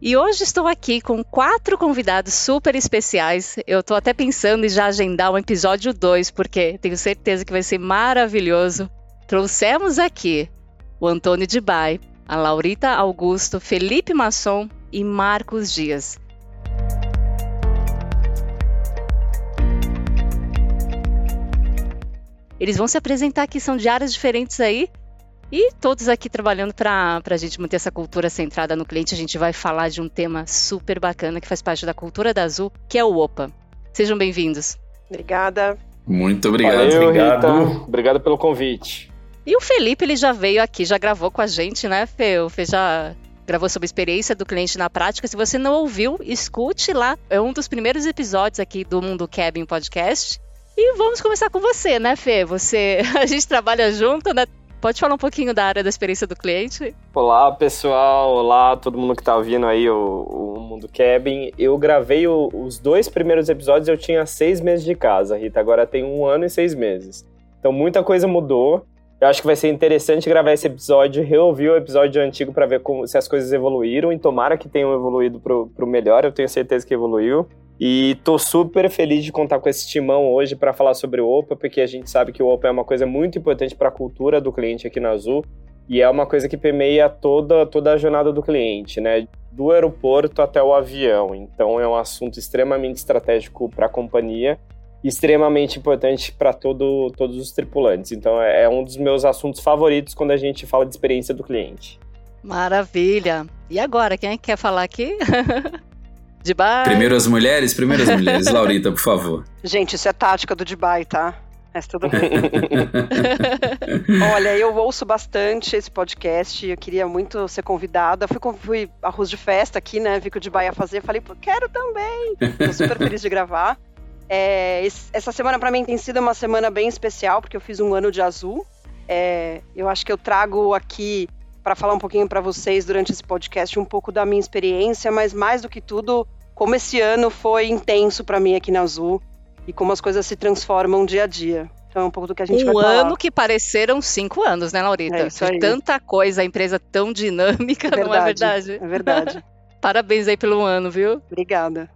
E hoje estou aqui com quatro convidados super especiais. Eu estou até pensando em já agendar um episódio 2, porque tenho certeza que vai ser maravilhoso. Trouxemos aqui o Antônio Dibai, a Laurita Augusto, Felipe Masson e Marcos Dias. Eles vão se apresentar aqui, são de áreas diferentes aí, e todos aqui trabalhando para a gente manter essa cultura centrada no cliente, a gente vai falar de um tema super bacana que faz parte da cultura da Azul, que é o OPA. Sejam bem-vindos. Obrigada. Muito obrigado. Valeu, obrigado. Rita. Obrigado pelo convite. E o Felipe, ele já veio aqui, já gravou com a gente, né, Fê? O Fê já gravou sobre a experiência do cliente na prática. Se você não ouviu, escute lá. É um dos primeiros episódios aqui do Mundo Cabin Podcast. E vamos começar com você, né, Fê? Você, a gente trabalha junto, né? Pode falar um pouquinho da área da experiência do cliente? Olá, pessoal. Olá, todo mundo que tá ouvindo aí o, o Mundo Cabin. Eu gravei o, os dois primeiros episódios, eu tinha seis meses de casa, Rita. Agora tem um ano e seis meses. Então muita coisa mudou. Eu acho que vai ser interessante gravar esse episódio, reouvir o episódio antigo para ver como, se as coisas evoluíram e tomara que tenham evoluído pro, pro melhor. Eu tenho certeza que evoluiu. E tô super feliz de contar com esse timão hoje para falar sobre o OPA, porque a gente sabe que o OPA é uma coisa muito importante para a cultura do cliente aqui na Azul e é uma coisa que permeia toda, toda a jornada do cliente, né? Do aeroporto até o avião. Então é um assunto extremamente estratégico para a companhia, extremamente importante para todo, todos os tripulantes. Então é, é um dos meus assuntos favoritos quando a gente fala de experiência do cliente. Maravilha! E agora, quem é que quer falar aqui? Dubai. Primeiro as mulheres, primeiro as mulheres. Laurita, por favor. Gente, isso é tática do Dubai, tá? Mas tudo bem. Olha, eu ouço bastante esse podcast. Eu queria muito ser convidada. Fui, fui arroz de festa aqui, né? Vi que o Dubai ia fazer. Falei, pô, quero também. Tô super feliz de gravar. É, essa semana para mim tem sido uma semana bem especial, porque eu fiz um ano de azul. É, eu acho que eu trago aqui para falar um pouquinho para vocês durante esse podcast um pouco da minha experiência, mas mais do que tudo, como esse ano foi intenso para mim aqui na Azul e como as coisas se transformam dia a dia. Então é um pouco do que a gente um vai falar. Um ano que pareceram cinco anos, né, Laurita? É isso aí. Tanta coisa, a empresa tão dinâmica, verdade, não é verdade? É verdade. Parabéns aí pelo ano, viu? Obrigada.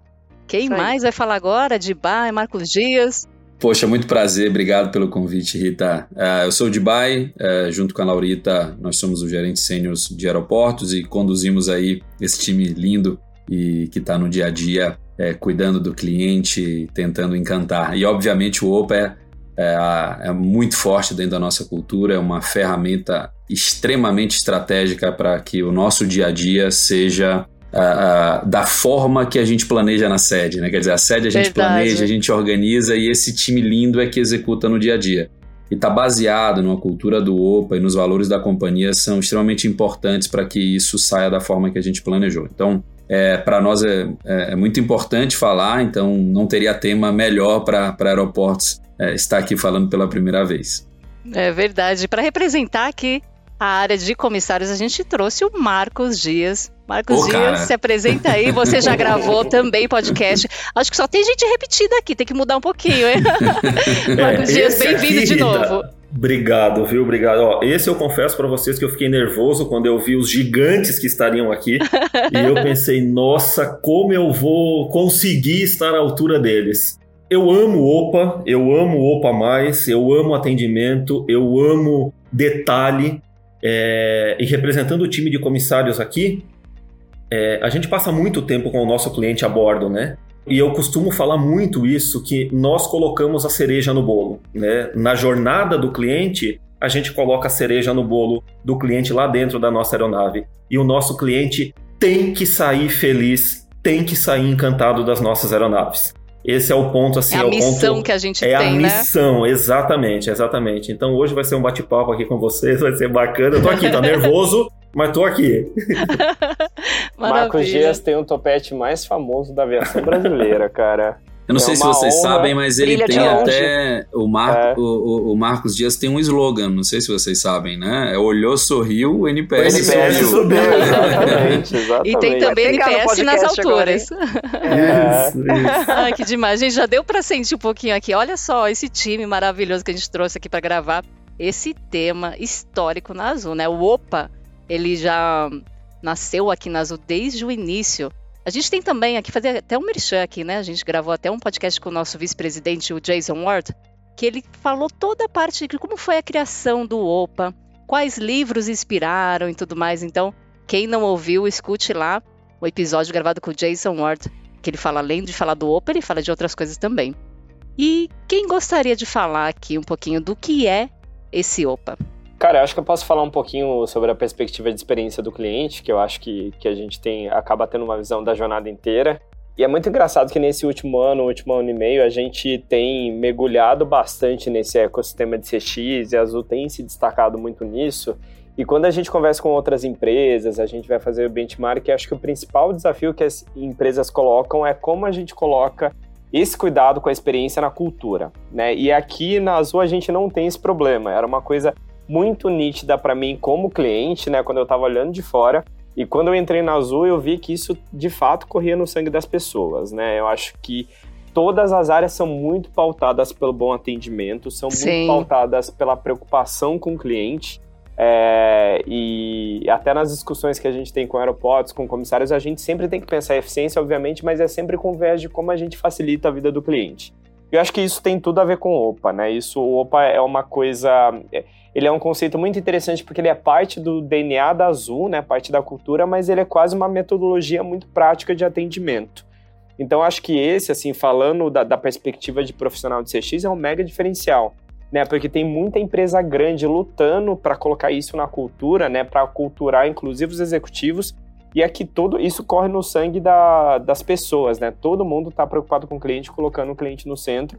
Quem mais vai falar agora? De Bai, Marcos Dias. Poxa, muito prazer, obrigado pelo convite, Rita. Uh, eu sou o Dibai, uh, junto com a Laurita, nós somos os gerentes sêniores de aeroportos e conduzimos aí esse time lindo e que está no dia a dia é, cuidando do cliente, tentando encantar. E obviamente o Opa é, é, é, muito forte dentro da nossa cultura, é uma ferramenta extremamente estratégica para que o nosso dia a dia seja Uh, uh, da forma que a gente planeja na sede, né? Quer dizer, a sede a gente Verdade. planeja, a gente organiza e esse time lindo é que executa no dia a dia. E está baseado numa cultura do OPA e nos valores da companhia são extremamente importantes para que isso saia da forma que a gente planejou. Então, é, para nós é, é, é, muito importante falar, então não teria tema melhor para aeroportos é, estar aqui falando pela primeira vez. É verdade. Para representar aqui a área de comissários, a gente trouxe o Marcos Dias. Marcos Ô, Dias, cara. se apresenta aí. Você já gravou também podcast. Acho que só tem gente repetida aqui, tem que mudar um pouquinho, hein? Marcos Dias, bem-vindo de Rita, novo. Obrigado, viu? Obrigado. Ó, esse eu confesso para vocês que eu fiquei nervoso quando eu vi os gigantes que estariam aqui. e eu pensei, nossa, como eu vou conseguir estar à altura deles. Eu amo OPA, eu amo OPA mais, eu amo atendimento, eu amo detalhe. É, e representando o time de comissários aqui, é, a gente passa muito tempo com o nosso cliente a bordo, né? E eu costumo falar muito isso, que nós colocamos a cereja no bolo. Né? Na jornada do cliente, a gente coloca a cereja no bolo do cliente lá dentro da nossa aeronave. E o nosso cliente tem que sair feliz, tem que sair encantado das nossas aeronaves. Esse é o ponto, assim, É a o missão ponto... que a gente é tem, a né? missão, exatamente, exatamente. Então hoje vai ser um bate-papo aqui com vocês, vai ser bacana. Eu tô aqui, tá nervoso, mas tô aqui. Marcos Dias tem o topete mais famoso da aviação brasileira, cara. Eu não É sei se vocês honra. sabem, mas ele Brilha tem até. O, Mar... É. o, o- o Marcos Dias tem um slogan, não sei se vocês sabem, né? É Olhou, sorriu, o NPS, NPS subiu. subiu, exatamente, exatamente. E tem também NPS nas alturas. É. Isso, isso. Ai, que demais. Gente, já deu pra sentir um pouquinho aqui. Olha só esse time maravilhoso que a gente trouxe aqui pra gravar esse tema histórico na Azul, né? O OPA, ele já nasceu aqui na Azul desde o início. A gente tem também aqui, fazer até um merchan aqui, né? A gente gravou até um podcast com o nosso vice-presidente, o Jason Ward, que ele falou toda a parte de como foi a criação do OPA, quais livros inspiraram e tudo mais. Então, quem não ouviu, escute lá o episódio gravado com o Jason Ward, que ele fala, além de falar do Opa, ele fala de outras coisas também. E quem gostaria de falar aqui um pouquinho do que é esse Opa? Cara, eu acho que eu posso falar um pouquinho sobre a perspectiva de experiência do cliente, que eu acho que, que a gente tem acaba tendo uma visão da jornada inteira. E é muito engraçado que nesse último ano, último ano e meio, a gente tem mergulhado bastante nesse ecossistema de CX e a Azul tem se destacado muito nisso. E quando a gente conversa com outras empresas, a gente vai fazer o benchmark, acho que o principal desafio que as empresas colocam é como a gente coloca esse cuidado com a experiência na cultura, né? E aqui na Azul a gente não tem esse problema. Era uma coisa muito nítida para mim como cliente, né, quando eu estava olhando de fora. E quando eu entrei na Azul, eu vi que isso de fato corria no sangue das pessoas, né? Eu acho que todas as áreas são muito pautadas pelo bom atendimento, são Sim. muito pautadas pela preocupação com o cliente. É, e até nas discussões que a gente tem com aeroportos, com comissários, a gente sempre tem que pensar em eficiência, obviamente, mas é sempre com viés de como a gente facilita a vida do cliente. Eu acho que isso tem tudo a ver com OPA, né? Isso, o OPA é uma coisa. é- Ele é um conceito muito interessante porque ele é parte do DNA da Azul, né? Parte da cultura, mas ele é quase uma metodologia muito prática de atendimento. Então, acho que esse, assim, falando da, da perspectiva de profissional de CX, é um mega diferencial, né? Porque tem muita empresa grande lutando para colocar isso na cultura, né? Para culturar, inclusive, os executivos. E aqui todo isso corre no sangue da- das pessoas, né? Todo mundo está preocupado com o cliente, colocando o cliente no centro.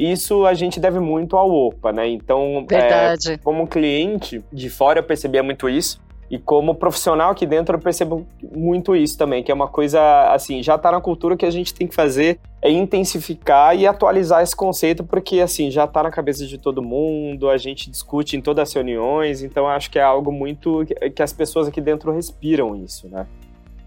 Isso a gente deve muito ao OPA, né? Então, é, como cliente de fora eu percebia muito isso. E como profissional aqui dentro eu percebo muito isso também, que é uma coisa assim, já tá na cultura que a gente tem que fazer é intensificar e atualizar esse conceito, porque assim, já tá na cabeça de todo mundo, a gente discute em todas as reuniões, então eu acho que é algo muito que as pessoas aqui dentro respiram isso, né?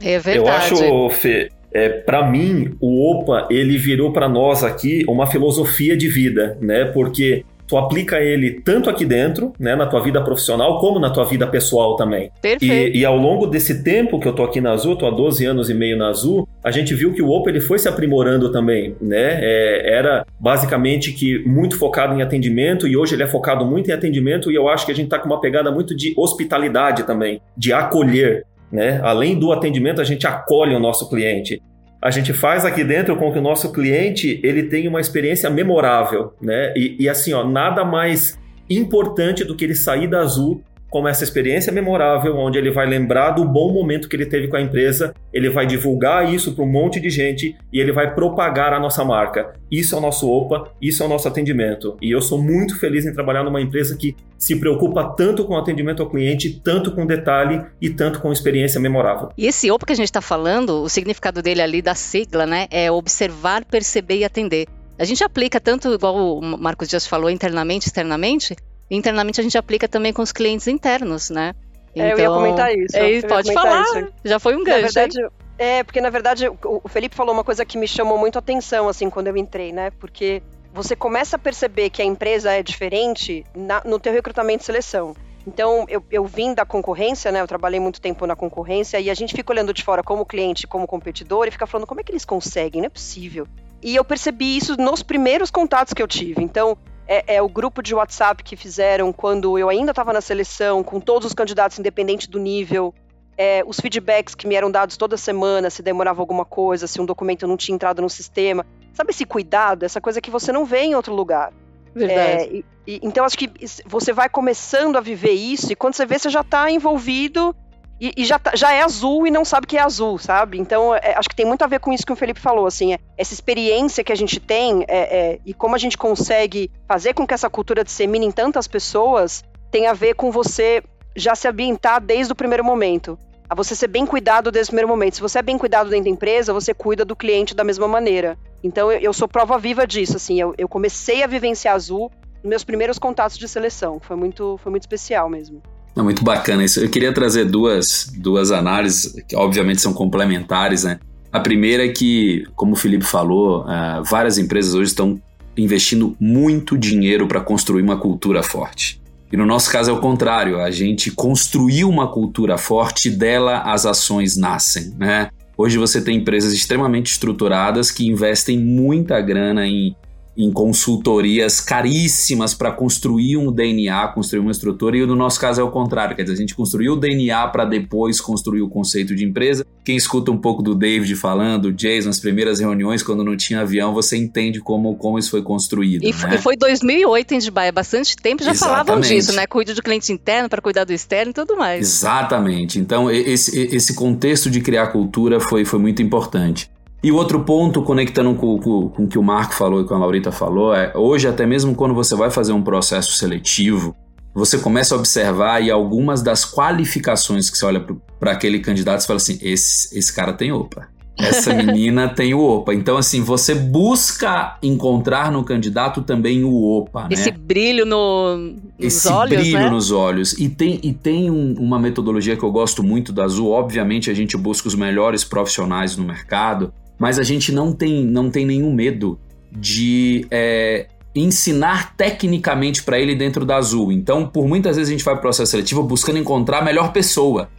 É Eu verdade. acho, Fê, é, para mim, o OPA, ele virou para nós aqui uma filosofia de vida, né? Porque tu aplica ele tanto aqui dentro, né, na tua vida profissional, como na tua vida pessoal também. Perfeito. E, e ao longo desse tempo que eu tô aqui na Azul, tô há 12 anos e meio na Azul, a gente viu que o Opa ele foi se aprimorando também, né? É, era basicamente que muito focado em atendimento e hoje ele é focado muito em atendimento e eu acho que a gente tá com uma pegada muito de hospitalidade também, de acolher, né? Além do atendimento, a gente acolhe o nosso cliente. A gente faz aqui dentro com que o nosso cliente ele tenha uma experiência memorável, né? E, e assim, ó, nada mais importante do que ele sair da Azul com essa experiência memorável, onde ele vai lembrar do bom momento que ele teve com a empresa, ele vai divulgar isso para um monte de gente e ele vai propagar a nossa marca. Isso é o nosso OPA, isso é o nosso atendimento. E eu sou muito feliz em trabalhar numa empresa que se preocupa tanto com o atendimento ao cliente, tanto com detalhe e tanto com experiência memorável. E esse OPA que a gente está falando, o significado dele ali da sigla, né, é observar, perceber e atender. A gente aplica tanto, igual o Marcos Dias falou, internamente, externamente, internamente a gente aplica também com os clientes internos, né? É, eu ia comentar isso. É, pode comentar falar. isso. Já foi um Na gancho. verdade, hein? é, porque na verdade o o Felipe falou uma coisa que me chamou muito a atenção, assim, quando eu entrei, né? Porque você começa a perceber que a empresa é diferente na- no teu recrutamento e seleção. Então, eu, eu vim da concorrência, né? Eu trabalhei muito tempo na concorrência e a gente fica olhando de fora como cliente, como competidor e fica falando como é que eles conseguem, não é possível. E eu percebi isso nos primeiros contatos que eu tive. Então, é, é o grupo de WhatsApp que fizeram quando eu ainda estava na seleção, com todos os candidatos, independente do nível. É, os feedbacks que me eram dados toda semana, se demorava alguma coisa, se um documento não tinha entrado no sistema. Sabe esse cuidado, essa coisa que você não vê em outro lugar? Verdade. É, e- e- então acho que você vai começando a viver isso e quando você vê, você já está envolvido e, e já, tá- já é azul e não sabe que é azul, sabe? Então é, acho que tem muito a ver com isso que o Felipe falou, assim, é, essa experiência que a gente tem é, é, e como a gente consegue fazer com que essa cultura dissemine em tantas pessoas tem a ver com você já se ambientar desde o primeiro momento. A você ser bem cuidado desde o primeiro momento. Se você é bem cuidado dentro da empresa, você cuida do cliente da mesma maneira. Então eu, eu sou prova viva disso. Assim, eu, eu comecei a vivenciar Azul nos meus primeiros contatos de seleção. Foi muito, foi muito especial mesmo. É muito bacana isso. Eu queria trazer duas, duas análises, que obviamente são complementares, né? A primeira é que, como o Felipe falou, uh, várias empresas hoje estão investindo muito dinheiro para construir uma cultura forte. E no nosso caso é o contrário, a gente construiu uma cultura forte, dela as ações nascem, né? Hoje você tem empresas extremamente estruturadas que investem muita grana em em consultorias caríssimas para construir um DNA, construir uma estrutura, e no nosso caso é o contrário, quer dizer, a gente construiu o DNA para depois construir o conceito de empresa. Quem escuta um pouco do David falando, o Jason, nas primeiras reuniões, quando não tinha avião, você entende como, como isso foi construído. E, né? e foi 2008 em Dubai, há bastante tempo já Exatamente. falavam disso, né? Cuide do cliente interno para cuidar do externo e tudo mais. Exatamente. Então, esse, esse contexto de criar cultura foi, foi muito importante. E o outro ponto, conectando com, com, com o que o Marco falou e com a Laurita falou, é hoje, até mesmo quando você vai fazer um processo seletivo, você começa a observar e algumas das qualificações que você olha para aquele candidato, você fala assim: esse, esse cara tem OPA. Essa menina tem o OPA. Então, assim, você busca encontrar no candidato também o OPA. Esse né? brilho no, nos Esse olhos. brilho né? nos olhos. E tem, e tem um, uma metodologia que eu gosto muito da Azul. Obviamente, a gente busca os melhores profissionais no mercado mas a gente não tem, não tem nenhum medo de é, ensinar tecnicamente para ele dentro da Azul. Então, por muitas vezes a gente vai para o processo seletivo buscando encontrar a melhor pessoa,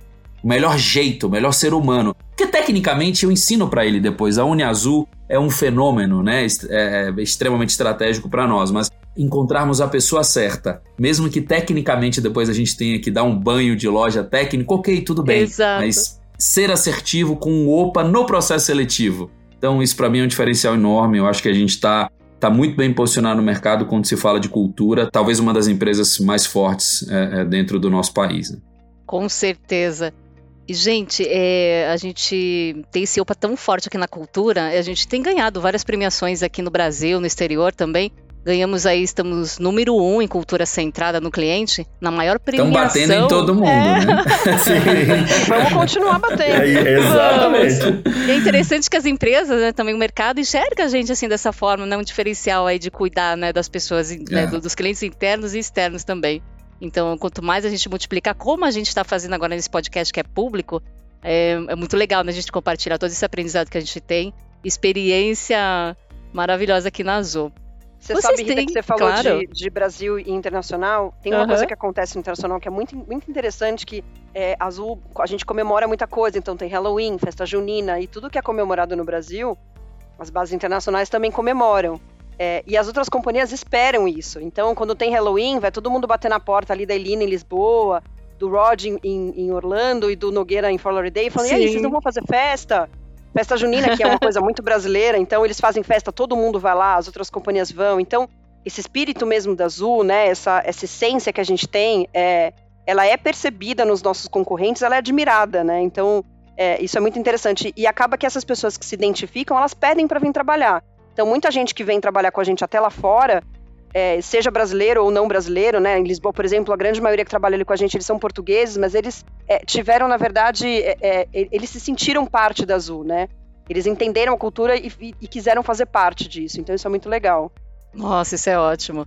o melhor jeito, o melhor ser humano. Porque tecnicamente eu ensino para ele depois. A Uniazul é um fenômeno, né? É, é extremamente estratégico para nós, mas encontrarmos a pessoa certa, mesmo que tecnicamente depois a gente tenha que dar um banho de loja técnico, ok, tudo bem. Exato. Mas ser assertivo com o OPA no processo seletivo. Então, isso para mim é um diferencial enorme. Eu acho que a gente está tá muito bem posicionado no mercado quando se fala de cultura, talvez uma das empresas mais fortes é, é, dentro do nosso país. Né? Com certeza. E, gente, é, a gente tem esse OPA tão forte aqui na cultura, a gente tem ganhado várias premiações aqui no Brasil, no exterior também. Ganhamos aí, estamos número um em cultura centrada no cliente, na maior premiação. Estão batendo em todo mundo, é. né? Sim. Vamos continuar batendo. É, exatamente. E é interessante que as empresas, né, também o mercado, enxerga a gente assim dessa forma, né, um diferencial aí de cuidar né, das pessoas, né, é. dos clientes internos e externos também. Então, quanto mais a gente multiplicar, como a gente está fazendo agora nesse podcast que é público, é, é muito legal né, a gente compartilhar todo esse aprendizado que a gente tem, experiência maravilhosa aqui na Azul. Você Vocês sabe, Rita, têm, que você falou claro. de, de, Brasil e internacional. Tem uma uhum. coisa que acontece no internacional que é muito, muito interessante, que é, Azul, a gente comemora muita coisa. Então tem Halloween, festa junina e tudo que é comemorado no Brasil, as bases internacionais também comemoram. É, e as outras companhias esperam isso. Então, quando tem Halloween, vai todo mundo bater na porta ali da Elina em Lisboa, do Rod em, em, Orlando e do Nogueira em Fort Lauderdale, falando, e aí, vocês não vão fazer festa? Festa junina, que é uma coisa muito brasileira, então eles fazem festa, todo mundo vai lá, as outras companhias vão. Então, esse espírito mesmo da Azul, né, essa, essa essência que a gente tem, é, ela é percebida nos nossos concorrentes, ela é admirada, né? Então, é, isso é muito interessante. E acaba que essas pessoas que se identificam, elas pedem para vir trabalhar. Então, muita gente que vem trabalhar com a gente até lá fora, é, seja brasileiro ou não brasileiro, né? Em Lisboa, por exemplo, a grande maioria que trabalha ali com a gente, eles são portugueses, mas eles é, tiveram, na verdade, é, é eles se sentiram parte da Azul, né? Eles entenderam a cultura e, e, e quiseram fazer parte disso. Então, isso é muito legal. Nossa, isso é ótimo.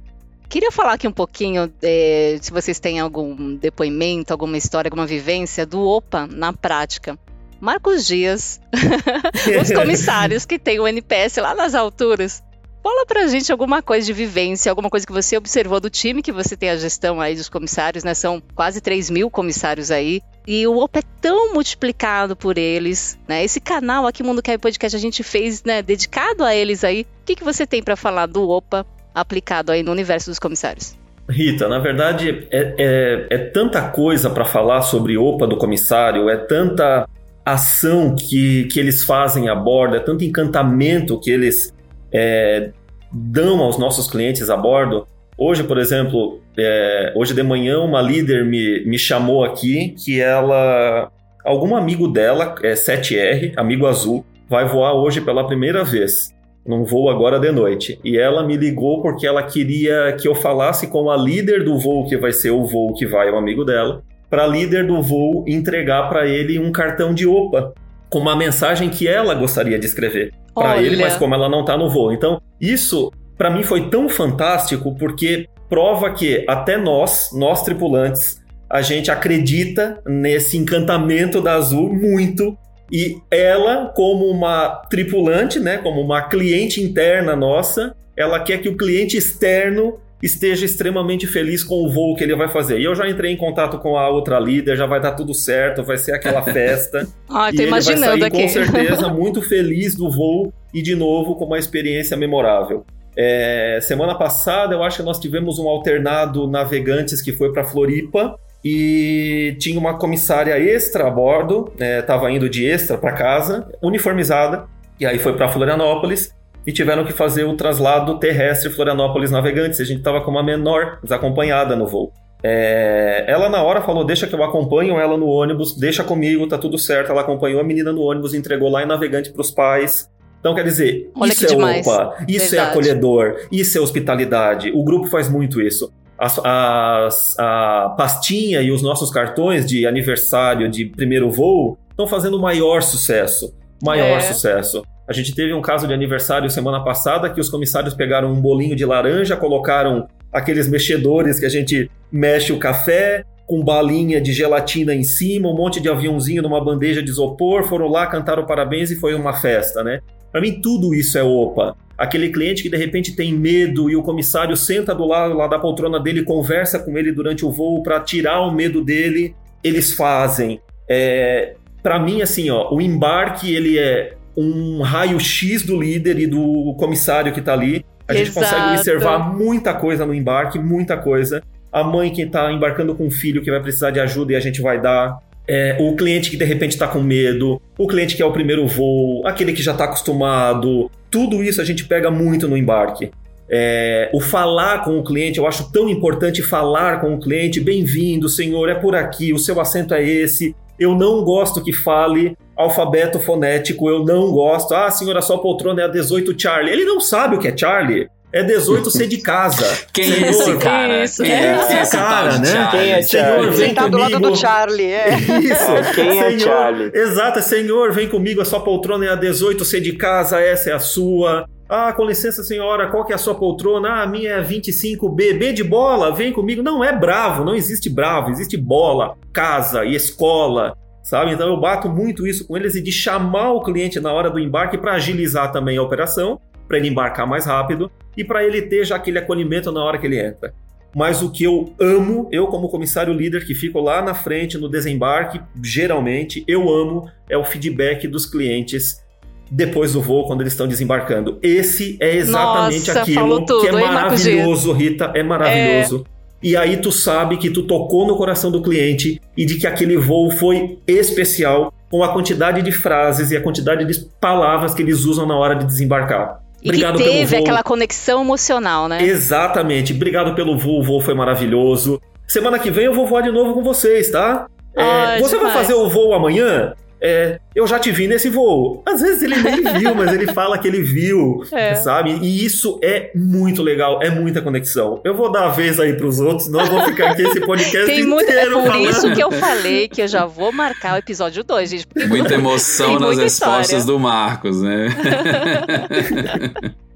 Queria falar aqui um pouquinho, é, se vocês têm algum depoimento, alguma história, alguma vivência do OPA na prática. Marcos Dias, os comissários que têm o NPS lá nas alturas, Fala pra gente alguma coisa de vivência, alguma coisa que você observou do time que você tem a gestão aí dos comissários, né? São quase 3 mil comissários aí. E o OPA é tão multiplicado por eles, né? Esse canal aqui, Mundo Quer Podcast, a gente fez, né? Dedicado a eles aí. O que, que você tem para falar do OPA aplicado aí no universo dos comissários? Rita, na verdade, é, é, é tanta coisa para falar sobre OPA do comissário, é tanta ação que, que eles fazem a bordo, é tanto encantamento que eles é, dão aos nossos clientes a bordo. Hoje, por exemplo, é, hoje de manhã uma líder me, me chamou aqui que ela, algum amigo dela, é 7R, amigo azul, vai voar hoje pela primeira vez num voo agora de noite. E ela me ligou porque ela queria que eu falasse com a líder do voo que vai ser o voo que vai o amigo dela, para a líder do voo entregar para ele um cartão de OPA com uma mensagem que ela gostaria de escrever para ele, mas como ela não está no voo. Então, isso para mim foi tão fantástico porque prova que até nós, nós tripulantes, a gente acredita nesse encantamento da Azul muito e ela, como uma tripulante, né, como uma cliente interna nossa, ela quer que o cliente externo esteja extremamente feliz com o voo que ele vai fazer. E eu já entrei em contato com a outra líder, já vai dar tudo certo, vai ser aquela festa. ah, tô e imaginando ele vai sair, aqui. com certeza muito feliz do voo e de novo com uma experiência memorável. É, semana passada eu acho que nós tivemos um alternado navegantes que foi para Floripa e tinha uma comissária extra a bordo, estava é, indo de extra para casa, uniformizada, e aí foi para Florianópolis e tiveram que fazer o traslado terrestre Florianópolis Navegantes. A gente estava com uma menor desacompanhada no voo. É, ela na hora falou: Deixa que eu acompanho ela no ônibus, deixa comigo, tá tudo certo. Ela acompanhou a menina no ônibus, entregou lá em Navegante para os pais. Então, quer dizer, Olha isso é demais. opa, isso Verdade. é acolhedor, isso é hospitalidade. O grupo faz muito isso. As, as, a pastinha e os nossos cartões de aniversário de primeiro voo estão fazendo maior sucesso. Maior É. sucesso. A gente teve um caso de aniversário semana passada que os comissários pegaram um bolinho de laranja, colocaram aqueles mexedores que a gente mexe o café, com balinha de gelatina em cima, um monte de aviãozinho numa bandeja de isopor, foram lá, cantaram parabéns e foi uma festa, né? Para mim, tudo isso é opa. Aquele cliente que de repente tem medo e o comissário senta do lado lá da poltrona dele, conversa com ele durante o voo para tirar o medo dele, eles fazem. É, para mim, assim, ó, o embarque ele é um raio-x do líder e do comissário que tá ali. A gente Exato. consegue observar muita coisa no embarque, muita coisa. A mãe que tá embarcando com um filho que vai precisar de ajuda e a gente vai dar. É, o cliente que de repente está com medo, o cliente que é o primeiro voo, aquele que já está acostumado, tudo isso a gente pega muito no embarque. É, o falar com o cliente, eu acho tão importante falar com o cliente. Bem-vindo, senhor, é por aqui, o seu assento é esse. Eu não gosto que fale alfabeto fonético, eu não gosto. Ah, senhora, sua poltrona é a 18 Charlie. Ele não sabe o que é Charlie. É 18 C de casa. Quem é Senhor, esse cara? isso. Quem É é esse cara, né? Charlie? Quem é Senhor, Charlie? vem Sentado do lado comigo. do Charlie, é. Isso. Quem é Senhor, Charlie? Exato, senhor, vem comigo, a sua poltrona é a 18, C de casa, essa é a sua. Ah, com licença, senhora, qual que é a sua poltrona? Ah, a minha é a 25B. B de bola, vem comigo. Não é bravo, não existe bravo, existe bola, casa e escola, sabe? Então eu bato muito isso com eles e de chamar o cliente na hora do embarque para agilizar também a operação, para ele embarcar mais rápido e para ele ter já aquele acolhimento na hora que ele entra. Mas o que eu amo, eu como comissário líder que fico lá na frente no desembarque, geralmente eu amo é o feedback dos clientes depois do voo quando eles estão desembarcando. Esse é exatamente Nossa, aquilo tudo, que é hein, maravilhoso, Rita, é maravilhoso. E aí tu sabe que tu tocou no coração do cliente e de que aquele voo foi especial com a quantidade de frases e a quantidade de palavras que eles usam na hora de desembarcar. E Obrigado que pelo teve aquela conexão emocional, né? Exatamente. Obrigado pelo voo, o voo foi maravilhoso. Semana que vem eu vou voar de novo com vocês, tá? É, você vai demais. fazer o voo amanhã? É, eu já te vi nesse voo. Às vezes ele nem viu, mas ele fala que ele viu, É. sabe? E isso é muito legal, é muita conexão. Eu vou dar a vez aí pros outros, não vou ficar aqui esse podcast Tem muito, é inteiro por falando. isso que eu falei que eu já vou marcar o episódio 2, gente. porque Muita emoção Tem nas muita respostas história. do Marcos, né?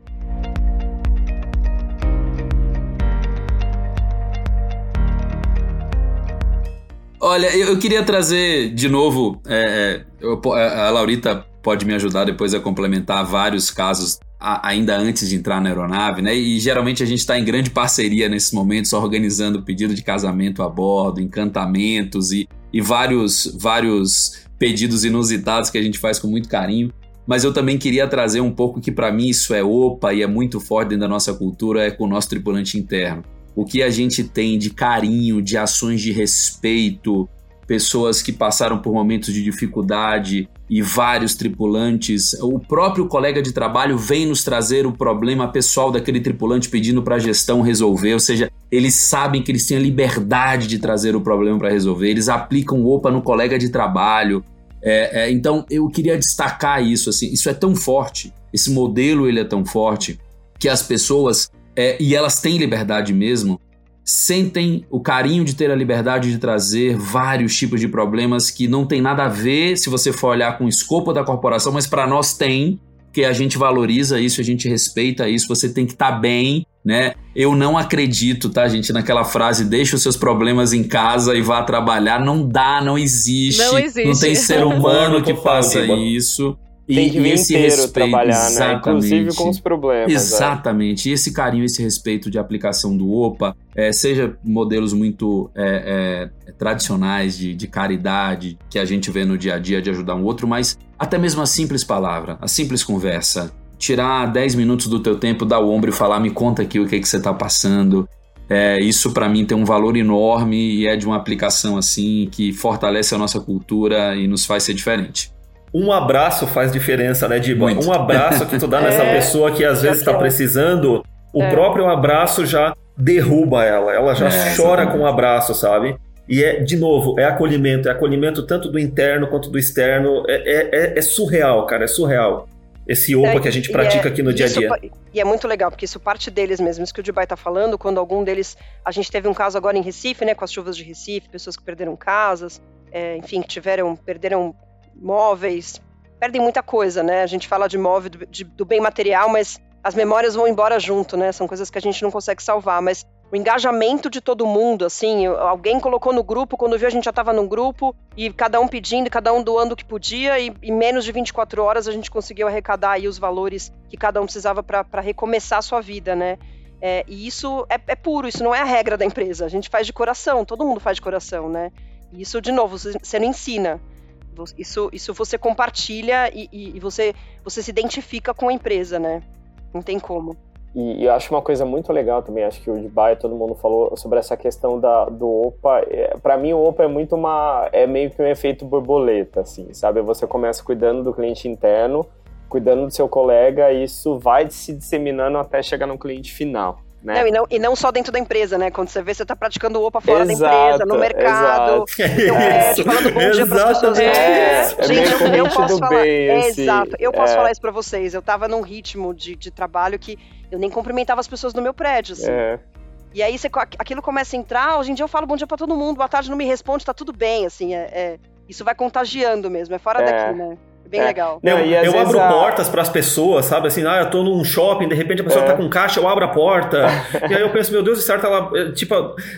Olha, eu, eu queria trazer de novo. é, é, eu a a Laurita pode me ajudar depois a complementar vários casos a- ainda antes de entrar na aeronave, né? E geralmente a gente está em grande parceria nesses momentos, organizando pedido de casamento a bordo, encantamentos e, e vários, vários pedidos inusitados que a gente faz com muito carinho. Mas eu também queria trazer um pouco que para mim isso é opa e é muito forte dentro da nossa cultura, é com o nosso tripulante interno. O que a gente tem de carinho, de ações de respeito, pessoas que passaram por momentos de dificuldade e vários tripulantes. O próprio colega de trabalho vem nos trazer o problema pessoal daquele tripulante pedindo para a gestão resolver, ou seja, eles sabem que eles têm a liberdade de trazer o problema para resolver, eles aplicam OPA no colega de trabalho. É, é, então eu queria destacar isso, assim, isso é tão forte, esse modelo ele é tão forte que as pessoas é, e elas têm liberdade mesmo, sentem o carinho de ter a liberdade de trazer vários tipos de problemas que não tem nada a ver se você for olhar com o escopo da corporação, mas para nós tem, que a gente valoriza isso, a gente respeita isso, você tem que estar tá bem, né? Eu não acredito, tá, gente, naquela frase deixa os seus problemas em casa e vá trabalhar, não dá, não existe. Não, existe. não tem ser humano que faça isso. Tem que vir inteiro respeito, trabalhar, né? Inclusive com os problemas. É. Exatamente. É. E esse carinho, esse respeito de aplicação do OPA, é, seja modelos muito é, é, tradicionais de, de caridade que a gente vê no dia a dia de ajudar um outro, mas até mesmo a simples palavra, a simples conversa. Tirar 10 minutos do teu tempo, dar o ombro e falar, me conta aqui o que, que você está passando. É, isso para mim tem um valor enorme e é de uma aplicação assim que fortalece a nossa cultura e nos faz ser diferente um abraço faz diferença, né, Diba? Muito. Um abraço que tu dá nessa é, pessoa que às vezes está precisando, o é. próprio abraço já derruba ela, ela já é, chora com o um abraço, sabe? E é, de novo, é acolhimento, é acolhimento tanto do interno quanto do externo, é, é, é, é surreal, cara, é surreal. Esse OPA que a gente pratica aqui no dia a dia. e é muito legal, porque isso parte deles mesmo, isso que o Dubai tá falando, quando algum deles. A gente teve um caso agora em Recife, né? Com as chuvas de Recife, pessoas que perderam casas, enfim, que tiveram. perderam móveis, perdem muita coisa, né? A gente fala de móvel, do, de, do bem material, mas as memórias vão embora junto, né? São coisas que a gente não consegue salvar, mas o engajamento de todo mundo, assim, alguém colocou no grupo, quando viu a gente já estava num grupo, e cada um pedindo, cada um doando o que podia, e em menos de 24 horas a gente conseguiu arrecadar aí os valores que cada um precisava para recomeçar a sua vida, né? É, e isso é, é, puro, isso não é a regra da empresa, a gente faz de coração, todo mundo faz de coração, né? E isso, de novo, você não ensina. Isso, isso você compartilha e, e, e você, você se identifica com a empresa, né? Não tem como. E, eu acho uma coisa muito legal também, acho que o Dubai, todo mundo falou sobre essa questão da, do OPA. É, para mim, o OPA é muito uma. é meio que um efeito borboleta, assim, sabe? Você começa cuidando do cliente interno, cuidando do seu colega, e isso vai se disseminando até chegar no cliente final. Né? Não, e, não, e não só dentro da empresa, né? Quando você vê, você tá praticando OPA fora exato, da empresa, no mercado. Então, é, falando bom dia para pessoas. É, gente, é eu, eu posso falar. Bem, é, assim, exato, eu posso é. falar isso para vocês. Eu tava num ritmo de, de trabalho que eu nem cumprimentava as pessoas no meu prédio, assim. É. E aí você, aquilo começa a entrar, hoje em dia eu falo bom dia para todo mundo, boa tarde, não me responde, tá tudo bem, assim, é, é isso vai contagiando mesmo, é fora daqui, né? Bem é. legal. Não, eu abro a... portas para as pessoas, sabe? Assim, ah, eu tô num shopping, de repente a pessoa é. tá com caixa, eu abro a porta. e aí eu penso, meu Deus, certo, ela, eh, tipo...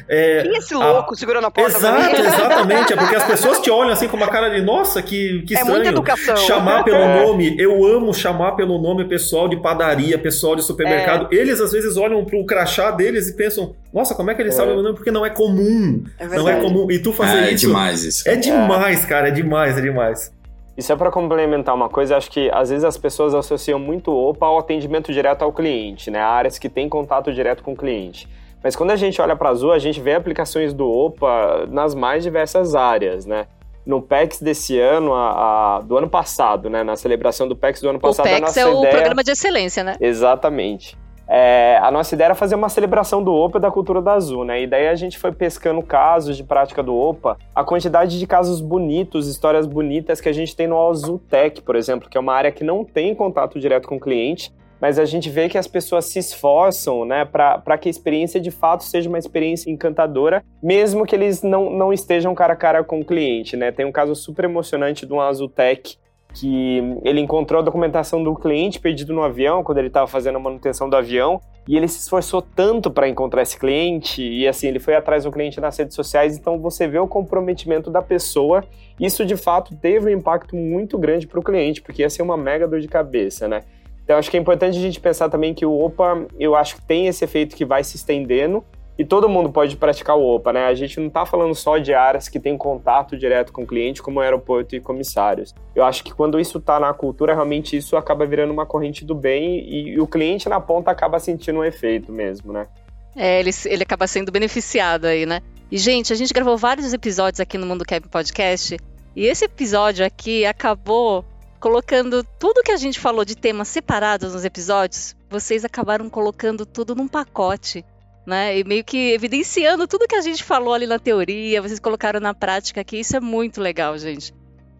É, Quem é esse louco a... segurando a porta? Exato, exatamente. É porque as pessoas te olham assim com uma cara de, nossa, que, que estranho. É muita educação. Chamar pelo é. nome. Eu amo chamar pelo nome pessoal de padaria, pessoal de supermercado. É. Eles, às vezes, olham pro crachá deles e pensam, nossa, como é que eles sabem o meu nome? Porque não é comum. não é comum. E tu fazer isso... É demais isso. É demais, cara. É demais, é demais. Isso é para complementar uma coisa, acho que às vezes as pessoas associam muito o OPA ao atendimento direto ao cliente, né? Áreas que têm contato direto com o cliente. Mas quando a gente olha para a Azul, a gente vê aplicações do OPA nas mais diversas áreas, né? No PEX desse ano, a, a, do ano passado, né? Na celebração do PEX do ano passado, o PEX é o ideia... programa de excelência, né? Exatamente. É, a nossa ideia era fazer uma celebração do OPA da cultura da Azul, né? E daí a gente foi pescando casos de prática do OPA, a quantidade de casos bonitos, histórias bonitas que a gente tem no Azul Tech, por exemplo, que é uma área que não tem contato direto com o cliente, mas a gente vê que as pessoas se esforçam, né, para que a experiência de fato seja uma experiência encantadora, mesmo que eles não, não estejam cara a cara com o cliente, né? Tem um caso super emocionante de um Azul Tech que ele encontrou a documentação do cliente perdido no avião, quando ele estava fazendo a manutenção do avião, e ele se esforçou tanto para encontrar esse cliente, e assim, ele foi atrás do cliente nas redes sociais, então você vê o comprometimento da pessoa. Isso de fato teve um impacto muito grande para o cliente, porque ia ser uma mega dor de cabeça, né? Então acho que é importante a gente pensar também que o OPA, eu acho que tem esse efeito que vai se estendendo, e todo mundo pode praticar o OPA, né? A gente não está falando só de áreas que têm contato direto com o cliente, como aeroporto e comissários. Eu acho que quando isso está na cultura, realmente isso acaba virando uma corrente do bem e, e o cliente na ponta acaba sentindo um efeito mesmo, né? É, ele, ele acaba sendo beneficiado aí, né? E, gente, a gente gravou vários episódios aqui no Mundo Cap Podcast e esse episódio aqui acabou colocando tudo que a gente falou de temas separados nos episódios, vocês acabaram colocando tudo num pacote né? E meio que evidenciando tudo que a gente falou ali na teoria, vocês colocaram na prática aqui, isso é muito legal, gente.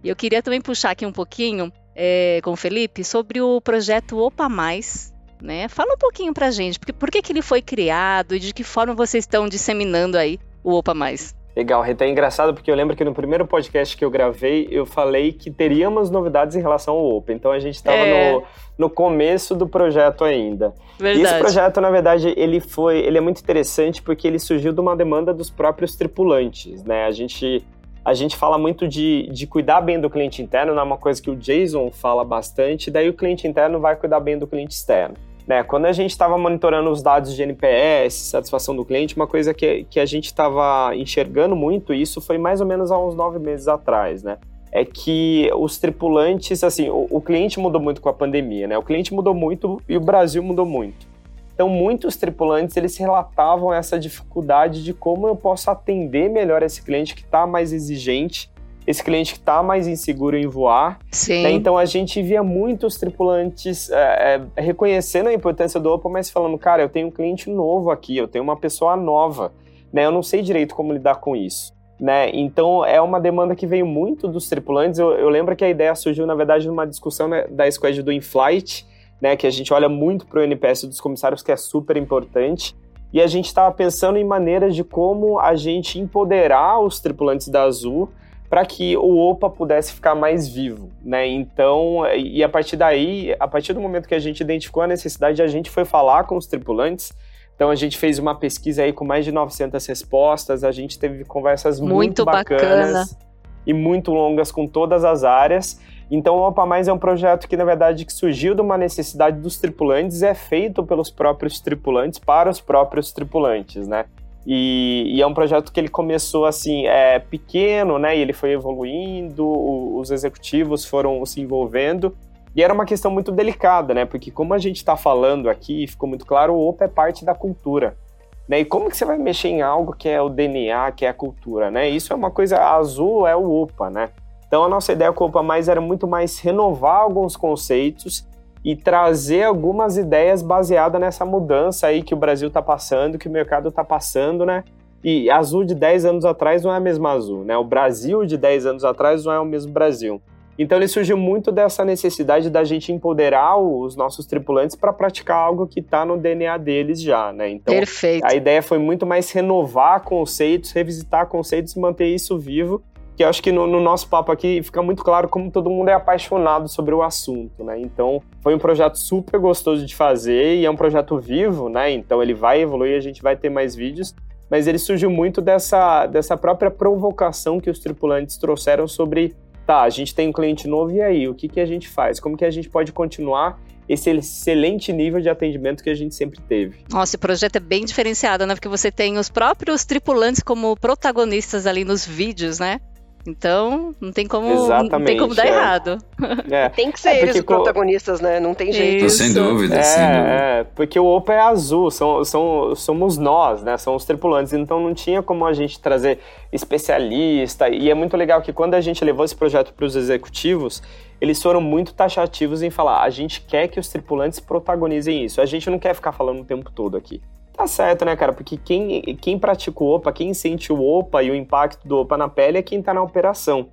E eu queria também puxar aqui um pouquinho é, com o Felipe sobre o projeto Opa Mais, né? Fala um pouquinho pra gente, porque por que, que ele foi criado e de que forma vocês estão disseminando aí o Opa Mais? Legal, Rita, é engraçado porque eu lembro que no primeiro podcast que eu gravei, eu falei que teríamos novidades em relação ao Open. Então a gente estava é. no, no começo do projeto ainda. Verdade. E esse projeto, na verdade, ele foi, ele é muito interessante porque ele surgiu de uma demanda dos próprios tripulantes, né? A gente a gente fala muito de, de cuidar bem do cliente interno, é uma coisa que o Jason fala bastante, daí o cliente interno vai cuidar bem do cliente externo. Né, quando a gente estava monitorando os dados de NPS, satisfação do cliente, uma coisa que, que a gente estava enxergando muito, isso foi mais ou menos há uns nove meses atrás, né? É que os tripulantes, assim, o, o cliente mudou muito com a pandemia, né? O cliente mudou muito e o Brasil mudou muito. Então, muitos tripulantes eles relatavam essa dificuldade de como eu posso atender melhor esse cliente que está mais exigente esse cliente que está mais inseguro em voar. Sim. Né? Então a gente via muitos tripulantes é, é, reconhecendo a importância do Opa, mas falando, cara, eu tenho um cliente novo aqui, eu tenho uma pessoa nova, né? Eu não sei direito como lidar com isso. Né? Então é uma demanda que veio muito dos tripulantes. Eu, eu lembro que a ideia surgiu, na verdade, numa discussão né, da squad do InFlight, né, que a gente olha muito para o NPS dos comissários, que é super importante. E a gente estava pensando em maneiras de como a gente empoderar os tripulantes da Azul para que o OPA pudesse ficar mais vivo, né? Então, e a partir daí, a partir do momento que a gente identificou a necessidade, a gente foi falar com os tripulantes. Então, a gente fez uma pesquisa aí com mais de 900 respostas, a gente teve conversas muito, muito bacanas bacana. e muito longas com todas as áreas. Então, o Opa Mais é um projeto que, na verdade, que surgiu de uma necessidade dos tripulantes, é feito pelos próprios tripulantes para os próprios tripulantes, né? E, e, é um projeto que ele começou assim, é pequeno, né? E ele foi evoluindo, o, os executivos foram se envolvendo. E era uma questão muito delicada, né? Porque como a gente está falando aqui, ficou muito claro, o OPA é parte da cultura. Né? E como que você vai mexer em algo que é o DNA, que é a cultura, né? Isso é uma coisa azul, é o OPA, né? Então a nossa ideia com o OPA Mais era muito mais renovar alguns conceitos e trazer algumas ideias baseadas nessa mudança aí que o Brasil está passando, que o mercado está passando, né? E azul de 10 anos atrás não é a mesma azul, né? O Brasil de 10 anos atrás não é o mesmo Brasil. Então ele surgiu muito dessa necessidade da gente empoderar os nossos tripulantes para praticar algo que está no DNA deles já, né? Então Perfeito. a ideia foi muito mais renovar conceitos, revisitar conceitos e manter isso vivo que acho que no, no, nosso papo aqui fica muito claro como todo mundo é apaixonado sobre o assunto, né? Então, foi um projeto super gostoso de fazer e é um projeto vivo, né? Então, ele vai evoluir, a gente vai ter mais vídeos, mas ele surgiu muito dessa, dessa própria provocação que os tripulantes trouxeram sobre, tá, a gente tem um cliente novo e aí, o que, que a gente faz? Como que a gente pode continuar esse excelente nível de atendimento que a gente sempre teve. Nossa, esse projeto é bem diferenciado, né? Porque você tem os próprios tripulantes como protagonistas ali nos vídeos, né? Então, não tem como, Exatamente, não tem como dar é. errado. É. Tem que ser é eles os protagonistas, né? Não tem jeito. Isso. Sem dúvida, é, sem dúvida. É, porque o Opa é azul, são, são, somos nós, né? São os tripulantes. Então não tinha como a gente trazer especialista. E é muito legal que quando a gente levou esse projeto para os executivos, eles foram muito taxativos em falar: a gente quer que os tripulantes protagonizem isso. A gente não quer ficar falando o tempo todo aqui. Tá certo, né, cara? Porque quem, quem pratica o OPA, quem sente o OPA e o impacto do OPA na pele é quem tá na operação.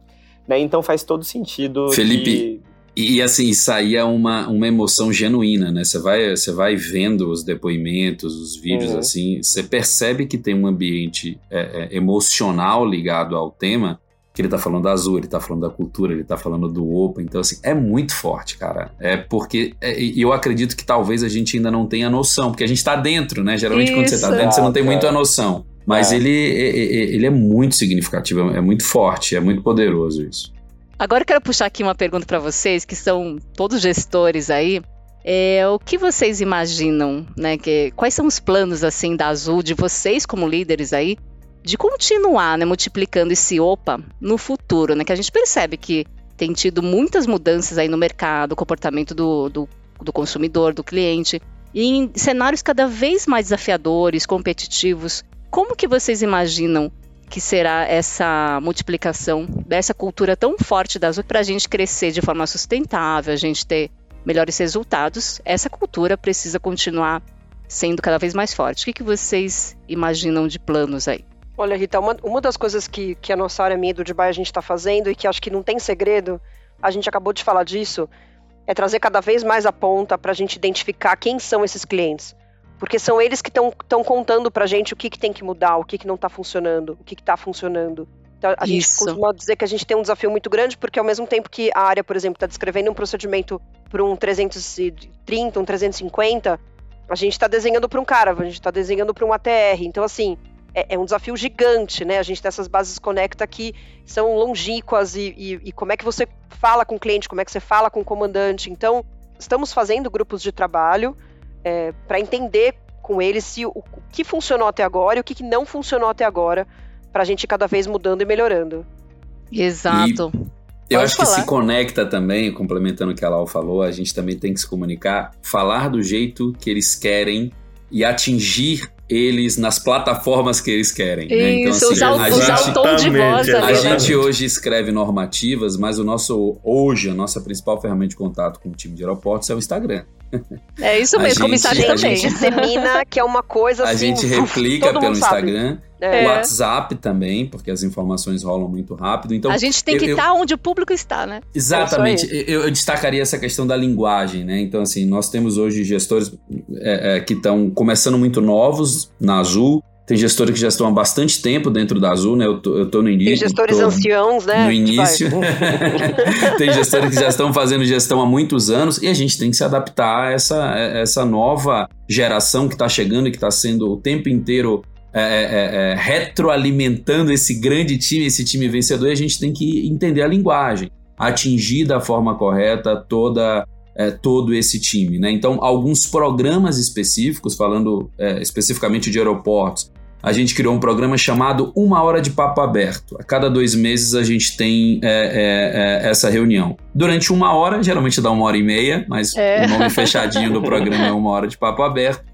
Né? Então faz todo sentido. Felipe, que... e assim, isso aí é uma, uma emoção genuína, né? Você vai, você vai vendo os depoimentos, os vídeos, uhum. assim, você percebe que tem um ambiente é, é, emocional ligado ao tema que ele tá falando da azul, ele tá falando da cultura, ele tá falando do opa, então assim, é muito forte, cara. É porque é, eu acredito que talvez a gente ainda não tenha noção, porque a gente tá dentro, né? Geralmente Isso. quando você tá dentro, você não tem muito a noção. Mas é. Ele, ele é muito significativo, é muito forte, é muito poderoso isso. Agora eu quero puxar aqui uma pergunta para vocês, que são todos gestores aí. É, o que vocês imaginam, né? Que, quais são os planos assim da Azul, de vocês como líderes aí, de continuar né, multiplicando esse OPA no futuro, né? Que a gente percebe que tem tido muitas mudanças aí no mercado, comportamento do, do, do consumidor, do cliente, e em cenários cada vez mais desafiadores, competitivos. Como que vocês imaginam que será essa multiplicação dessa cultura tão forte da Azul para a gente crescer de forma sustentável, a gente ter melhores resultados? Essa cultura precisa continuar sendo cada vez mais forte. O que, que vocês imaginam de planos aí? Olha, Rita, uma, uma das coisas que, que a nossa área minha do Dubai a gente está fazendo e que acho que não tem segredo, a gente acabou de falar disso, é trazer cada vez mais a ponta para a gente identificar quem são esses clientes. Porque são eles que estão contando para a gente o que, que tem que mudar, o que, que não está funcionando, o que está funcionando. Então, a Isso. gente costuma dizer que a gente tem um desafio muito grande, porque ao mesmo tempo que a área, por exemplo, está descrevendo um procedimento para um 330, um 350, a gente está desenhando para um cara, a gente está desenhando para um ATR. Então, assim, é, é, um desafio gigante, né? A gente tem essas bases Conecta que são longínquas e, e, e como é que você fala com o cliente, como é que você fala com o comandante. Então, estamos fazendo grupos de trabalho é, para entender com eles se o, o, que funcionou até agora e o que, que não funcionou até agora, para a gente ir cada vez mudando e melhorando. Exato. E eu acho falar. que se conecta também, complementando o que a Lau falou, a gente também tem que se comunicar, falar do jeito que eles querem e atingir eles nas plataformas que eles querem. Isso, né? então, assim, usar, a usar gente, o tom de voz. A gente hoje escreve normativas, mas o nosso hoje a nossa principal ferramenta de contato com o time de aeroportos é o Instagram. É isso mesmo, comissário também. A gente dissemina que é uma coisa assim. A gente replica pelo Instagram. É. WhatsApp também, porque as informações rolam muito rápido. Então, a gente tem que eu, estar tá onde o público está, né? Exatamente. É eu, eu, destacaria essa questão da linguagem, né? Então, assim, nós temos hoje gestores é, é, que estão começando muito novos na Azul, tem gestores que já estão há bastante tempo dentro da Azul, né? Eu tô, eu tô no início. Tem gestores tô anciãos, né? No início. tem gestores que já estão fazendo gestão há muitos anos e a gente tem que se adaptar a essa, essa nova geração que está chegando e que está sendo o tempo inteiro é, é, é, é, retroalimentando esse grande time, esse time vencedor, e a gente tem que entender a linguagem, atingir da forma correta toda é, todo esse time. Né? Então, alguns programas específicos, falando especificamente de aeroportos, a gente criou um programa chamado Uma Hora de Papo Aberto. A cada dois meses a gente tem é, é, é, essa reunião. Durante uma hora, geralmente dá uma hora e meia, mas é. o nome fechadinho do programa é Uma Hora de Papo Aberto.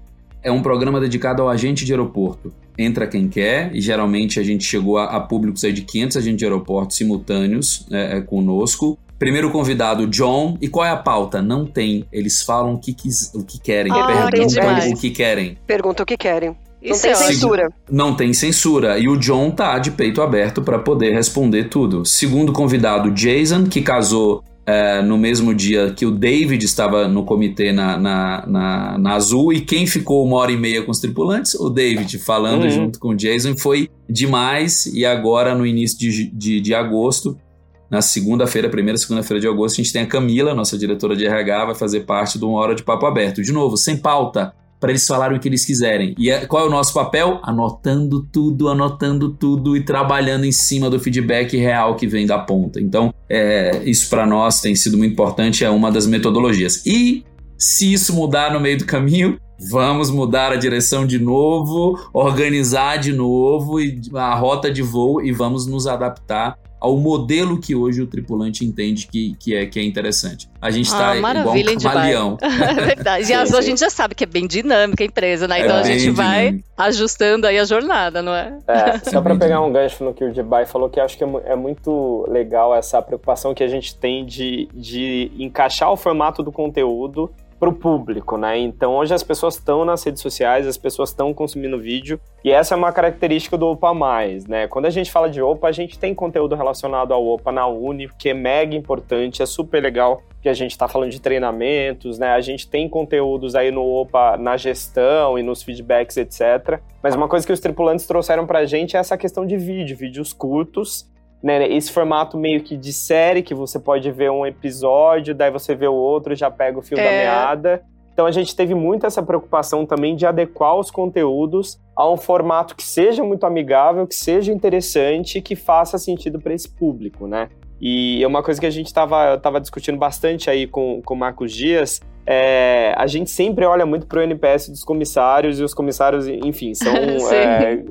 É um programa dedicado ao agente de aeroporto. Entra quem quer, e geralmente a gente chegou a, a públicos aí de 500 agentes de aeroporto simultâneos é, é, conosco. Primeiro convidado, John. E qual é a pauta? Não tem. Eles falam o que, quis, o que querem. Ah, perguntam o que querem. Pergunta o que querem. Não Isso tem é censura. Não tem censura. E o John tá de peito aberto para poder responder tudo. Segundo convidado, Jason, que casou é, no mesmo dia que o David estava no comitê na, na, na, na, Azul. E quem ficou uma hora e meia com os tripulantes? O David, falando uhum. junto com o Jason. Foi demais. E agora, no início de, de, de agosto, na segunda-feira, primeira segunda-feira de agosto, a gente tem a Camila, nossa diretora de RH, vai fazer parte de uma hora de papo aberto. De novo, sem pauta para eles falarem o que eles quiserem. E é, qual é o nosso papel? Anotando tudo, anotando tudo e trabalhando em cima do feedback real que vem da ponta. Então, é, isso para nós tem sido muito importante, é uma das metodologias. E se isso mudar no meio do caminho, vamos mudar a direção de novo, organizar de novo a rota de voo e vamos nos adaptar ao modelo que hoje o tripulante entende que, que, é, que é interessante. A gente está ah, igual um camaleão. é verdade. E a a gente já sabe que é bem dinâmica a empresa, né? Então é a gente vai dinâmico. ajustando aí a jornada, não é? é só para pegar um gancho no que o Dubai falou, que acho que é, é muito legal essa preocupação que a gente tem de, de encaixar o formato do conteúdo para o público, né? Então hoje as pessoas estão nas redes sociais, as pessoas estão consumindo vídeo e essa é uma característica do Opa Mais, né? Quando a gente fala de Opa, a gente tem conteúdo relacionado ao Opa na Uni, que é mega importante, é super legal que a gente está falando de treinamentos, né? A gente tem conteúdos aí no Opa na gestão e nos feedbacks, etc. Mas uma coisa que os tripulantes trouxeram para a gente é essa questão de vídeo, vídeos curtos né, esse formato meio que de série, que você pode ver um episódio, daí você vê o outro, já pega o fio é. da meada. Então a gente teve muito essa preocupação também de adequar os conteúdos a um formato que seja muito amigável, que seja interessante, que faça sentido para esse público, né? E é uma coisa que a gente estava tava discutindo bastante aí com, com o Marcos Dias, é, a gente sempre olha muito para o NPS dos comissários, e os comissários, enfim, são é,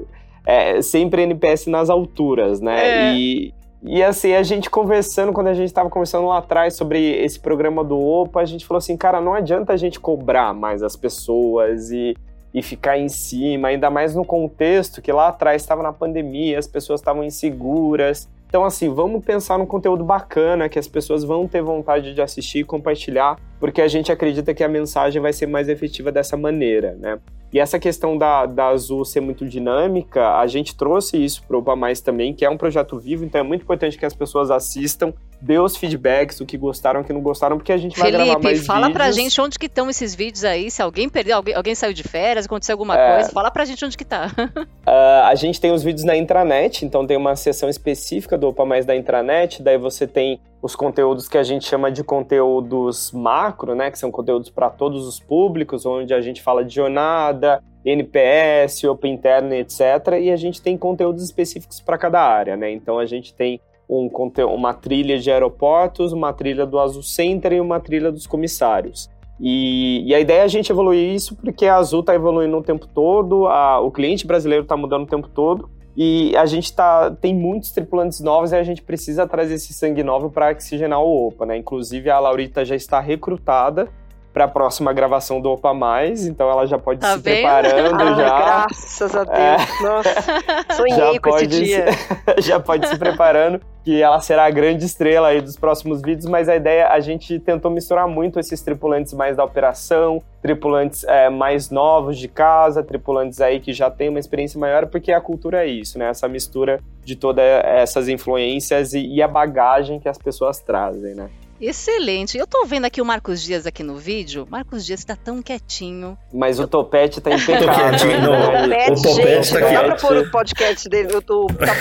é, sempre NPS nas alturas, né? É. E, e assim, a gente conversando, quando a gente estava conversando lá atrás sobre esse programa do OPA, a gente falou assim, cara, não adianta a gente cobrar mais as pessoas e, e ficar em cima, ainda mais no contexto que lá atrás estava na pandemia, as pessoas estavam inseguras. Então, assim, vamos pensar num conteúdo bacana que as pessoas vão ter vontade de assistir e compartilhar porque a gente acredita que a mensagem vai ser mais efetiva dessa maneira, né? E essa questão da, da Azul ser muito dinâmica, a gente trouxe isso para o Opa Mais também, que é um projeto vivo, então é muito importante que as pessoas assistam, dê os feedbacks, o que gostaram, o que não gostaram, porque a gente vai Felipe, gravar mais fala vídeos. pra gente onde que estão esses vídeos aí, se alguém perdeu, alguém, alguém saiu de férias, aconteceu alguma É. coisa, fala pra gente onde que tá. Ah, a gente tem os vídeos na intranet, então tem uma seção específica do Opa Mais da intranet, daí você tem os conteúdos que a gente chama de conteúdos macro, né, que são conteúdos para todos os públicos, onde a gente fala de jornada, NPS, Open Interno, etc. E a gente tem conteúdos específicos para cada área, né? Então a gente tem um, uma trilha de aeroportos, uma trilha do Azul Center e uma trilha dos comissários. E, e a ideia é a gente evoluir isso porque a Azul está evoluindo o tempo todo, a- o cliente brasileiro está mudando o tempo todo e a gente tá, tem muitos tripulantes novos e a gente precisa trazer esse sangue novo para oxigenar o OPA, né? Inclusive a Laurita já está recrutada para a próxima gravação do Opa Mais, então ela já pode Tá se vendo? preparando Ai, já. graças a Deus. Nossa, sonhei com esse pode dia. Se, já pode se preparando que ela será a grande estrela aí dos próximos vídeos, mas a ideia, a gente tentou misturar muito esses tripulantes mais da operação, tripulantes é, mais novos de casa, tripulantes aí que já têm uma experiência maior, porque a cultura é isso, né? Essa mistura de todas essas influências e, e a bagagem que as pessoas trazem, né? Excelente. Eu tô vendo aqui o Marcos Dias aqui no vídeo. Marcos Dias tá tão quietinho. Mas o topete tá Tô impecável. quietinho, não. né? O Topete tá não dá pra pôr o podcast dele. Eu tô, tá,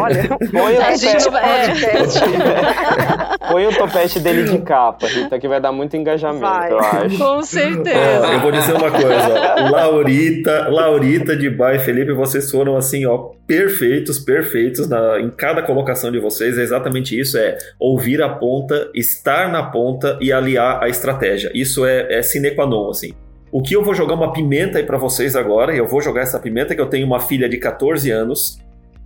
olha, Põe o A gente topete- vai- podcast. Põe o topete dele de capa, Rita, que vai dar muito engajamento, Vai. eu acho. Com certeza. Ó, eu vou dizer uma coisa. Laurita, Laurita de Bai Felipe, vocês foram assim, ó, perfeitos, perfeitos na, em cada colocação de vocês. É exatamente isso, é ouvir a ponta, estar na ponta e aliar a estratégia. Isso é, é sine qua non, assim. O que eu vou jogar uma pimenta aí pra vocês agora, eu vou jogar essa pimenta que eu tenho uma filha de 14 anos.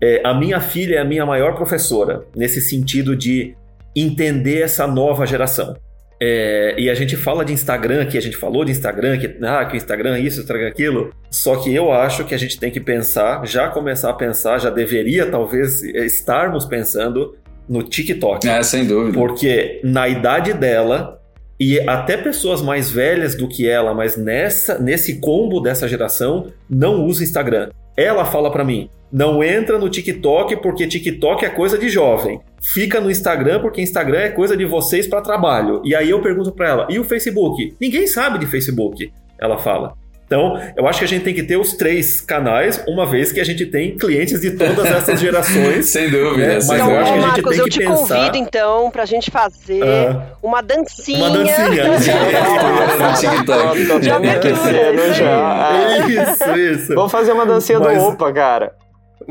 É, a minha filha é a minha maior professora, nesse sentido de entender essa nova geração. É, e a gente fala de Instagram aqui, a gente falou de Instagram, que, ah, que o Instagram é isso, Instagram é aquilo. Só que eu acho que a gente tem que pensar, já começar a pensar, já deveria talvez estarmos pensando no TikTok. É, sem dúvida. Porque na idade dela, e até pessoas mais velhas do que ela, mas nessa, nesse combo dessa geração, não usa Instagram. Ela fala pra mim, não entra no TikTok porque TikTok é coisa de jovem. Fica no Instagram porque Instagram é coisa de vocês pra trabalho. E aí eu pergunto pra ela, e o Facebook? Ninguém sabe de Facebook, ela fala. Então, eu acho que a gente tem que ter os três canais, uma vez que a gente tem clientes de todas essas gerações. Sem dúvida. É, sem mas Então, eu acho que a gente Marcos, tem eu que te pensar- convido então pra gente fazer Ah, uma dancinha. uma dancinha. No TikTok. Já me aquecendo já. Isso, isso. Vamos fazer uma dancinha Mas- do Opa, cara.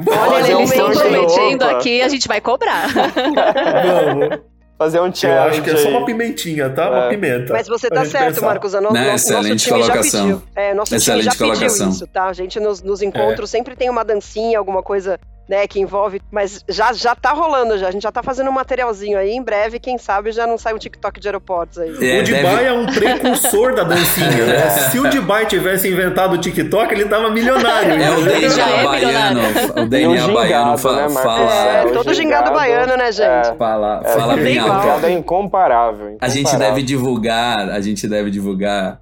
Olha, eles estão prometendo aqui, a gente vai cobrar. Vamos. Fazer um Eu challenge acho que é só uma pimentinha, tá? Uma É. pimenta. Mas você tá certo, pensar. Marcos. A no, Né, nosso, excelente nosso time colocação. já pediu. É, nosso Excelente time já colocação. pediu isso, tá? A gente nos, nos encontros sempre tem uma dancinha, alguma coisa né, que envolve, mas já, já tá rolando já. A gente já tá fazendo um materialzinho aí. Em breve, quem sabe, já não sai um TikTok de aeroportos aí. É, o Dubai deve- é um precursor da dancinha, né? Se o Dubai tivesse inventado o TikTok, ele tava milionário. É o? Já é DNA baiano. O DNA gingado, baiano fa- né, fala, É, o todo gingado baiano, né, gente? É, fala, é, fala bem alto. É incomparável. A gente incomparável. deve divulgar, a gente deve divulgar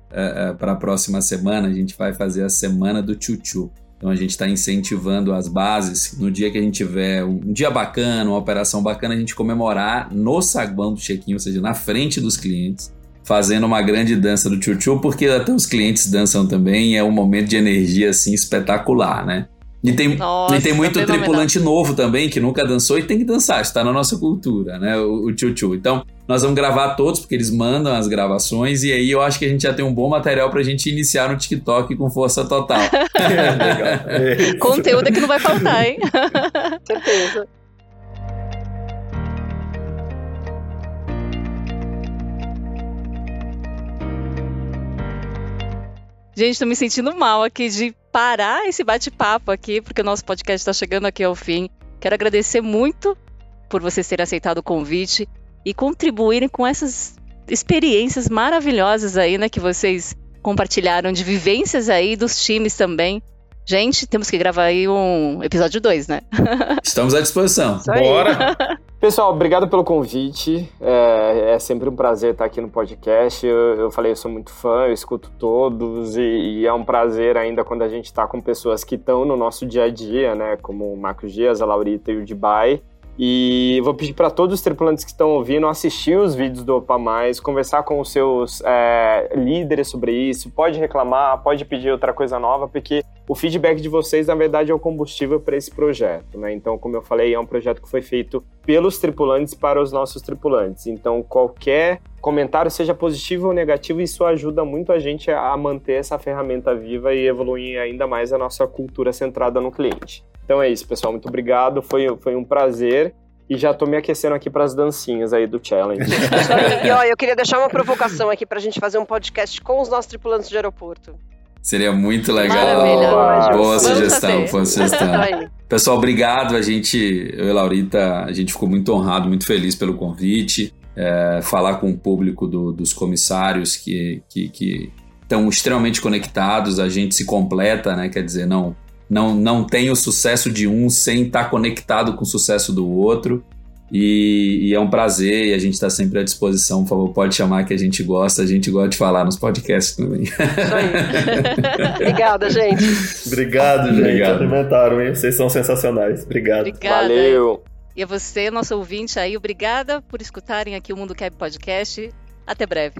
para a próxima semana, a gente vai fazer a semana do Chuchu. Então a gente está incentivando as bases. No dia que a gente tiver um dia bacana, uma operação bacana, a gente comemorar no saguão do check-in, ou seja, na frente dos clientes, fazendo uma grande dança do Chuchu, porque até os clientes dançam também é um momento de energia assim espetacular, né? E tem, Nossa, e tem muito fenomenal. tripulante novo também que nunca dançou e tem que dançar, está na nossa cultura, né? O, o Chuchu. Então, nós vamos gravar todos, porque eles mandam as gravações, e aí eu acho que a gente já tem um bom material pra gente iniciar no TikTok com força total. É isso. Conteúdo é que não vai faltar, hein? certeza. Gente, tô me sentindo mal aqui de parar esse bate-papo aqui, porque o nosso podcast está chegando aqui ao fim. Quero agradecer muito por vocês terem aceitado o convite e contribuírem com essas experiências maravilhosas aí, né, que vocês compartilharam de vivências aí dos times também. Gente, temos que gravar aí um episódio 2, né? Estamos à disposição. Bora! Pessoal, obrigado pelo convite. É, é, sempre um prazer estar aqui no podcast. Eu, eu falei, eu sou muito fã, eu escuto todos e, e é um prazer ainda quando a gente está com pessoas que estão no nosso dia a dia, né? Como o Marcos Dias, a Laurita e o Dibai. E vou pedir para todos os tripulantes que estão ouvindo assistir os vídeos do Opa Mais, conversar com os seus é, líderes sobre isso, pode reclamar, pode pedir outra coisa nova, porque o feedback de vocês, na verdade, é o combustível para esse projeto. Né? Então, como eu falei, é um projeto que foi feito pelos tripulantes para os nossos tripulantes. Então, qualquer comentário, seja positivo ou negativo, isso ajuda muito a gente a manter essa ferramenta viva e evoluir ainda mais a nossa cultura centrada no cliente. Então é isso, pessoal. Muito obrigado. Foi, foi um prazer. E já tô me aquecendo aqui para as dancinhas aí do challenge. e eu queria deixar uma provocação aqui para a gente fazer um podcast com os nossos tripulantes de aeroporto. Seria muito legal. Boa sugestão, boa sugestão. Pessoal, obrigado. A gente, eu e Laurita, a gente ficou muito honrado, muito feliz pelo convite. É, falar com o público do, dos comissários que, que, que estão extremamente conectados, a gente se completa, né? Quer dizer, não não, não tem o sucesso de um sem estar conectado com o sucesso do outro. E, e é um prazer e a gente está sempre à disposição. Por favor, pode chamar que a gente gosta. A gente gosta de falar nos podcasts também. Isso aí. Obrigada, gente. Obrigado, gente. Obrigado. Alimentaram, hein? Vocês são sensacionais. Obrigado. Obrigada. Valeu. E a você, nosso ouvinte aí, obrigada por escutarem aqui o Mundo Cab Podcast. Até breve.